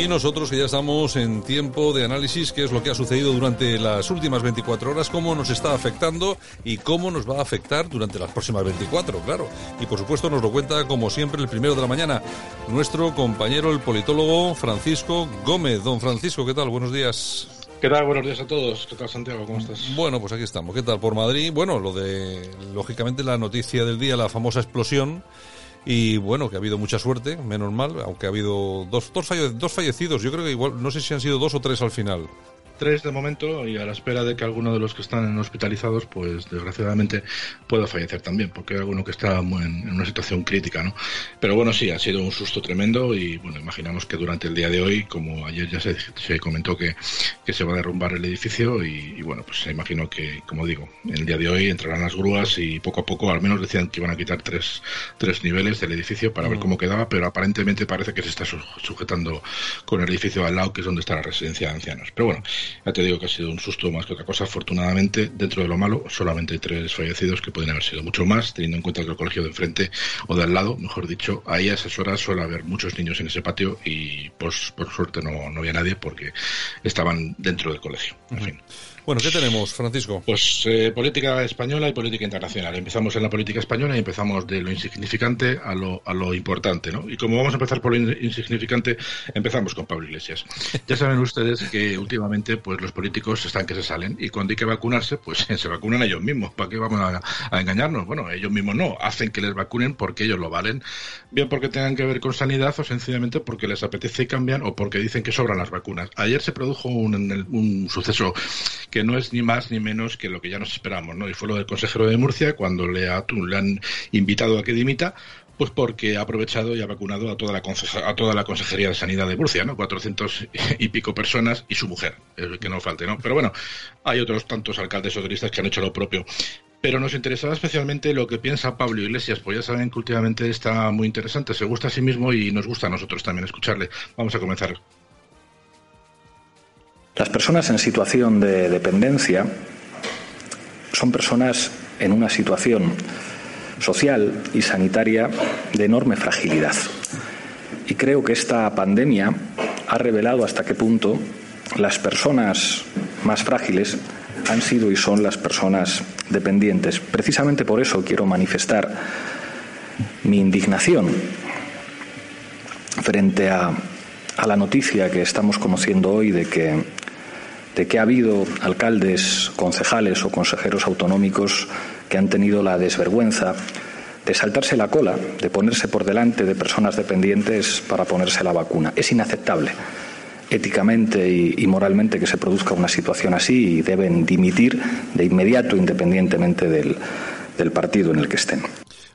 Y nosotros que ya estamos en tiempo de análisis, qué es lo que ha sucedido durante las últimas 24 horas, cómo nos está afectando y cómo nos va a afectar durante las próximas 24, claro. Y por supuesto nos lo cuenta, como siempre, el primero de la mañana, nuestro compañero, el politólogo Francisco Gómez. Don Francisco, ¿qué tal? Buenos días. ¿Qué tal? Buenos días a todos. ¿Qué tal, Santiago? ¿Cómo estás? Bueno, pues aquí estamos. ¿Qué tal por Madrid? Bueno, lo de, lógicamente, la noticia del día, la famosa explosión y bueno, que ha habido mucha suerte, menos mal, aunque ha habido dos, dos, dos fallecidos. Yo creo que igual, no sé si han sido dos o tres al final tres de momento y a la espera de que alguno de los que están hospitalizados, pues desgraciadamente pueda fallecer también, porque hay alguno que está muy en, una situación crítica, ¿no? Pero bueno, sí, ha sido un susto tremendo y bueno, imaginamos que durante el día de hoy, como ayer ya se, se comentó que, que, se va a derrumbar el edificio y, bueno, pues se imagino que, como digo, el día de hoy entrarán las grúas y poco a poco, al menos decían que iban a quitar tres, tres niveles del edificio para ver mm. cómo quedaba, pero aparentemente parece que se está sujetando con el edificio al lado, que es donde está la residencia de ancianos. Pero bueno, ya te digo que ha sido un susto más que otra cosa. Afortunadamente, dentro de lo malo, solamente hay tres fallecidos que pueden haber sido mucho más, teniendo en cuenta que el colegio de enfrente o de al lado, mejor dicho, ahí a esas horas suele haber muchos niños en ese patio y pues por suerte no, no había nadie porque estaban dentro del colegio. En fin. Bueno, ¿qué tenemos, Francisco? Pues eh, política española y política internacional. Empezamos en la política española y empezamos de lo insignificante a lo, a lo importante, ¿no? Y como vamos a empezar por lo insignificante, empezamos con Pablo Iglesias. Ya saben ustedes que últimamente pues los políticos están que se salen y cuando hay que vacunarse, pues se vacunan ellos mismos. ¿Para qué vamos a, engañarnos? Bueno, ellos mismos no, hacen que les vacunen porque ellos lo valen, bien porque tengan que ver con sanidad o sencillamente porque les apetece y cambian o porque dicen que sobran las vacunas. Ayer se produjo un, un suceso que no es ni más ni menos que lo que ya nos esperamos, ¿no? Y fue lo del consejero de Murcia cuando le, le han invitado a que dimita, pues porque ha aprovechado y ha vacunado a toda la, a toda la Consejería de Sanidad de Murcia, ¿no? 400 y pico personas y su mujer, que no falte, ¿no? Pero bueno, hay otros tantos alcaldes socialistas que han hecho lo propio. Pero nos interesaba especialmente lo que piensa Pablo Iglesias, pues ya saben que últimamente está muy interesante, se gusta a sí mismo y nos gusta a nosotros también escucharle. Vamos a comenzar. Las personas en situación de dependencia son personas en una situación social y sanitaria de enorme fragilidad. Y creo que esta pandemia ha revelado hasta qué punto las personas más frágiles han sido y son las personas dependientes. Precisamente por eso quiero manifestar mi indignación frente a, a la noticia que estamos conociendo hoy de que de que ha habido alcaldes, concejales o consejeros autonómicos que han tenido la desvergüenza de saltarse la cola, de ponerse por delante de personas dependientes para ponerse la vacuna. Es inaceptable éticamente y, moralmente que se produzca una situación así y deben dimitir de inmediato independientemente del, partido en el que estén.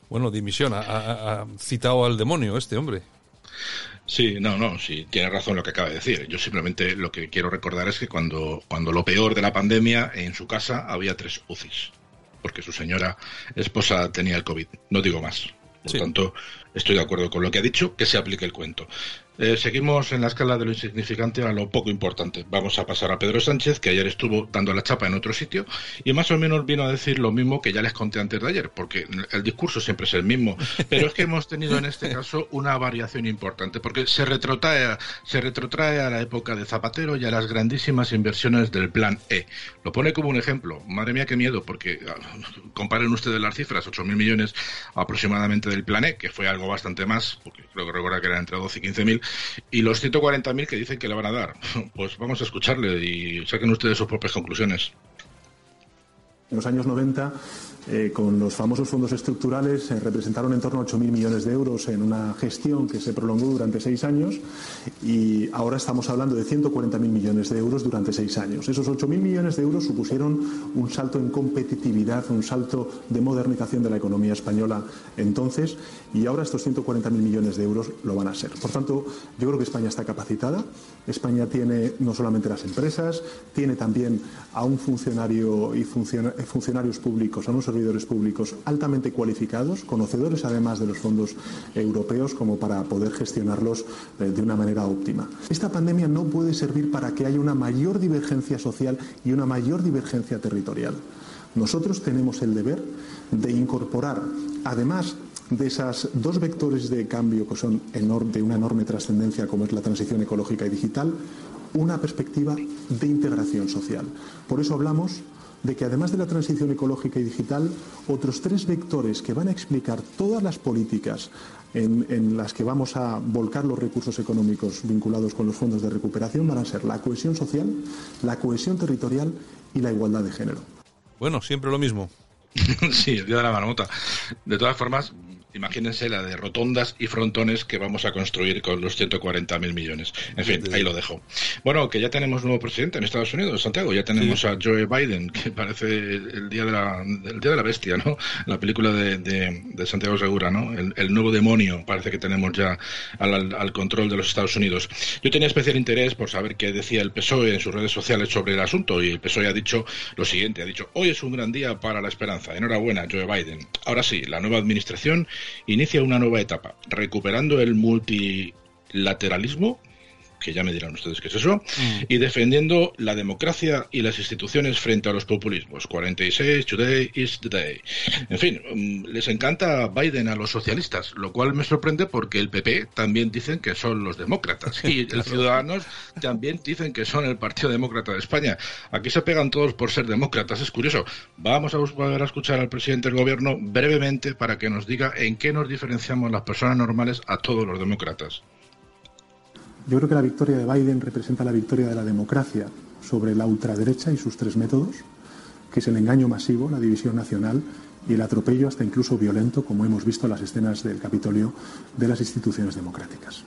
Bueno, dimisión. ha citado al demonio este hombre. Sí, no, no, sí, tiene razón lo que acaba de decir. Yo simplemente lo que quiero recordar es que cuando, cuando lo peor de la pandemia, en su casa había tres UCIs, porque su señora esposa tenía el COVID. No digo más. Por tanto, estoy de acuerdo con lo que ha dicho, que se aplique el cuento. Eh, seguimos en la escala de lo insignificante a lo poco importante. Vamos a pasar a Pedro Sánchez, que ayer estuvo dando la chapa en otro sitio y más o menos vino a decir lo mismo que ya les conté antes de ayer, porque el discurso siempre es el mismo. Pero es que hemos tenido en este caso una variación importante, porque se retrotrae, se retrotrae a la época de Zapatero y a las grandísimas inversiones del Plan E. Lo pone como un ejemplo. Madre mía, qué miedo, porque ah, comparen ustedes las cifras, 8.000 millones aproximadamente del Plan E, que fue algo bastante más, porque creo que recuerda que era entre 12 y 15.000 y los 140.000 que dicen que le van a dar. Pues vamos a escucharle y saquen ustedes sus propias conclusiones. En los años 90 eh, con los famosos fondos estructurales eh, representaron en torno a 8.000 millones de euros en una gestión que se prolongó durante seis años y ahora estamos hablando de 140.000 millones de euros durante seis años. Esos 8.000 millones de euros supusieron un salto en competitividad, un salto de modernización de la economía española entonces y ahora estos 140.000 millones de euros lo van a ser. Por tanto, yo creo que España está capacitada. España tiene no solamente las empresas, tiene también a un funcionario y funcionarios públicos, a unos servidores públicos altamente cualificados, conocedores además de los fondos europeos, como para poder gestionarlos eh, de una manera óptima. Esta pandemia no puede servir para que haya una mayor divergencia social y una mayor divergencia territorial. Nosotros tenemos el deber de incorporar, además de esos dos vectores de cambio que son de una enorme trascendencia como es la transición ecológica y digital, una perspectiva de integración social. Por eso hablamos de que además de la transición ecológica y digital, otros tres vectores que van a explicar todas las políticas en, las que vamos a volcar los recursos económicos vinculados con los fondos de recuperación van a ser la cohesión social, la cohesión territorial y la igualdad de género. Bueno, siempre lo mismo. sí, el día de la marmota. De todas formas, Imagínense la de rotondas y frontones que vamos a construir con los 140.000 millones. En fin, ahí lo dejo. Bueno, que ya tenemos nuevo presidente en Estados Unidos, Santiago. Ya tenemos a Joe Biden, que parece el día de la, el día de la bestia, ¿no? La película de, de, Santiago Segura, ¿no? El, nuevo demonio parece que tenemos ya al, al, control de los Estados Unidos. Yo tenía especial interés por saber qué decía el PSOE en sus redes sociales sobre el asunto y el PSOE ha dicho lo siguiente, ha dicho, hoy es un gran día para la esperanza. Enhorabuena, Joe Biden. Ahora sí, la nueva administración inicia una nueva etapa, recuperando el multilateralismo que ya me dirán ustedes qué es eso, mm. y defendiendo la democracia y las instituciones frente a los populismos. 46, today is the day. En fin, mm, les encanta Biden a los socialistas, lo cual me sorprende porque el PP también dicen que son los demócratas y los Ciudadanos también dicen que son el Partido Demócrata de España. Aquí se pegan todos por ser demócratas, es curioso. Vamos a volver a escuchar al presidente del gobierno brevemente para que nos diga en qué nos diferenciamos las personas normales a todos los demócratas. Yo creo que la victoria de Biden representa la victoria de la democracia sobre la ultraderecha y sus tres métodos, que es el engaño masivo, la división nacional y el atropello hasta incluso violento, como hemos visto en las escenas del Capitolio, de las instituciones democráticas.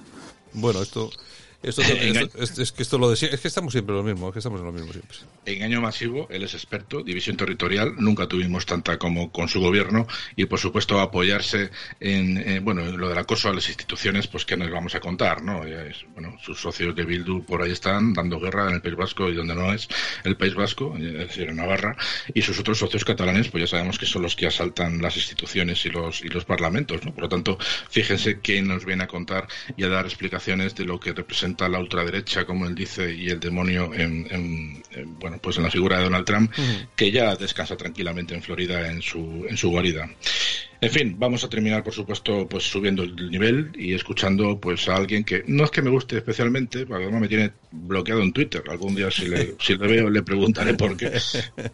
Bueno, esto esto, es, que esto lo decía, es que estamos siempre lo mismo, es que estamos en lo mismo siempre. Engaño masivo, él es experto, división territorial, nunca tuvimos tanta como con su gobierno y por supuesto apoyarse en, bueno, lo del acoso a las instituciones, pues que nos vamos a contar, ¿no? bueno, sus socios de Bildu por ahí están dando guerra en el País Vasco y donde no es el País Vasco, es decir, en Navarra, y sus otros socios catalanes, pues ya sabemos que son los que asaltan las instituciones y los y los parlamentos, ¿no? Por lo tanto, fíjense quién nos viene a contar y a dar explicaciones de lo que representa la ultraderecha, como él dice, y el demonio en, bueno, pues en la figura de Donald Trump, que ya descansa tranquilamente en Florida en su, en su guarida. En fin, vamos a terminar, por supuesto, pues subiendo el nivel y escuchando pues a alguien que no es que me guste especialmente, además me tiene bloqueado en Twitter. Algún día si le, si le veo le preguntaré por qué.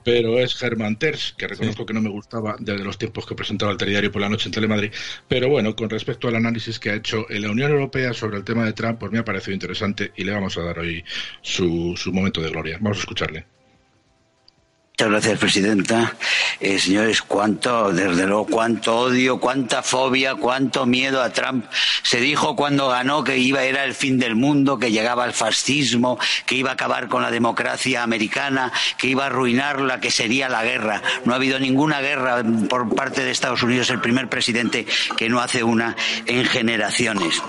Pero es Germán Terz, que reconozco que no me gustaba desde los tiempos que presentaba el telediario por la noche en Telemadrid. Pero bueno, con respecto al análisis que ha hecho en la Unión Europea sobre el tema de Trump, pues me ha parecido interesante y le vamos a dar hoy su, su momento de gloria. Vamos a escucharle. Muchas gracias, presidenta. Eh, señores, cuánto, desde luego, cuánto odio, cuánta fobia, cuánto miedo a Trump. Se dijo cuando ganó que iba era el fin del mundo, que llegaba el fascismo, que iba a acabar con la democracia americana, que iba a arruinarla, que sería la guerra. No ha habido ninguna guerra por parte de Estados Unidos, el primer presidente que no hace una en generaciones.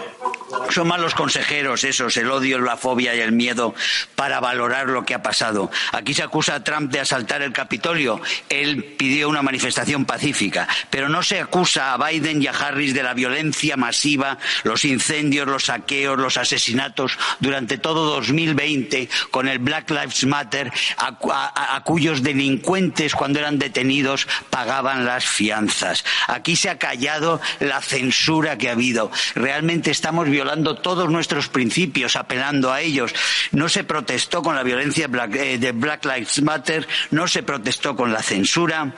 Son malos consejeros esos, el odio, la fobia y el miedo para valorar lo que ha pasado. Aquí se acusa a Trump de asaltar el Capitolio. Él pidió una manifestación pacífica, pero no se acusa a Biden y a Harris de la violencia masiva, los incendios, los saqueos, los asesinatos durante todo 2020 con el Black Lives Matter, a, cuyos delincuentes cuando eran detenidos pagaban las fianzas. Aquí se ha callado la censura que ha habido. Realmente estamos violando todos nuestros principios, apelando a ellos. No se protestó con la violencia eh, de Black Lives Matter, no se protestó con la censura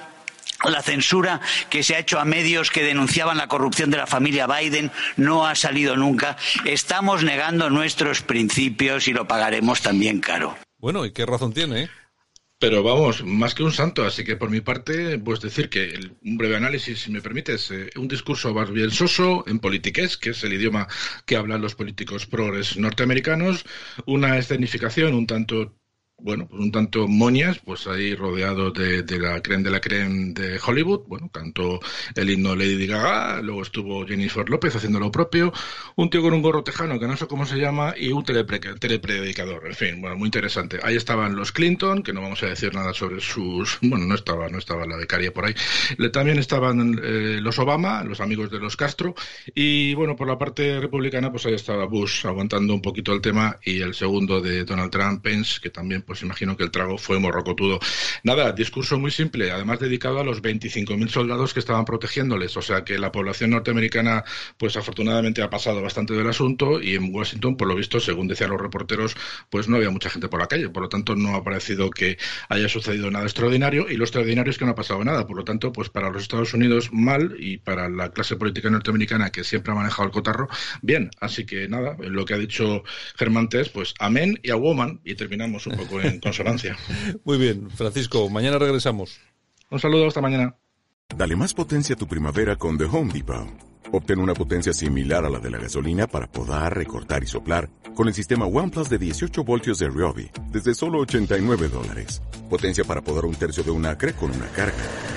la censura que se ha hecho a medios que denunciaban la corrupción de la familia Biden no ha salido nunca. Estamos negando nuestros principios y lo pagaremos también caro. Bueno, ¿y qué razón tiene? Pero vamos, más que un santo, así que por mi parte, pues decir que el, un breve análisis, si me permites, eh, un discurso más bien soso en politiqués, que es el idioma que hablan los políticos progres norteamericanos, una escenificación un tanto bueno, pues un tanto moñas, pues ahí rodeado de, de, la creen de la creen de Hollywood, bueno, cantó el himno Lady Gaga, luego estuvo Jennifer López haciendo lo propio, un tío con un gorro tejano que no sé cómo se llama y un telepredicador, en fin, bueno, muy interesante. Ahí estaban los Clinton, que no vamos a decir nada sobre sus, bueno, no estaba, no estaba la becaria por ahí, también estaban eh, los Obama, los amigos de los Castro, y bueno, por la parte republicana, pues ahí estaba Bush aguantando un poquito el tema y el segundo de Donald Trump, Pence, que también pues imagino que el trago fue morrocotudo. Nada, discurso muy simple, además dedicado a los 25.000 soldados que estaban protegiéndoles, o sea que la población norteamericana, pues afortunadamente ha pasado bastante del asunto y en Washington, por lo visto, según decían los reporteros, pues no había mucha gente por la calle, por lo tanto no ha parecido que haya sucedido nada extraordinario y lo extraordinario es que no ha pasado nada, por lo tanto, pues para los Estados Unidos mal y para la clase política norteamericana que siempre ha manejado el cotarro, bien, así que nada, lo que ha dicho Germán Tess, pues amén y a woman. Y terminamos un poco en consonancia. Muy bien, Francisco, mañana regresamos. Un saludo, hasta mañana. Dale más potencia a tu primavera con The Home Depot. Obtén una potencia similar a la de la gasolina para podar, recortar y soplar con el sistema OnePlus de 18 voltios de Ryobi desde solo 89 dólares. Potencia para podar un tercio de un acre con una carga.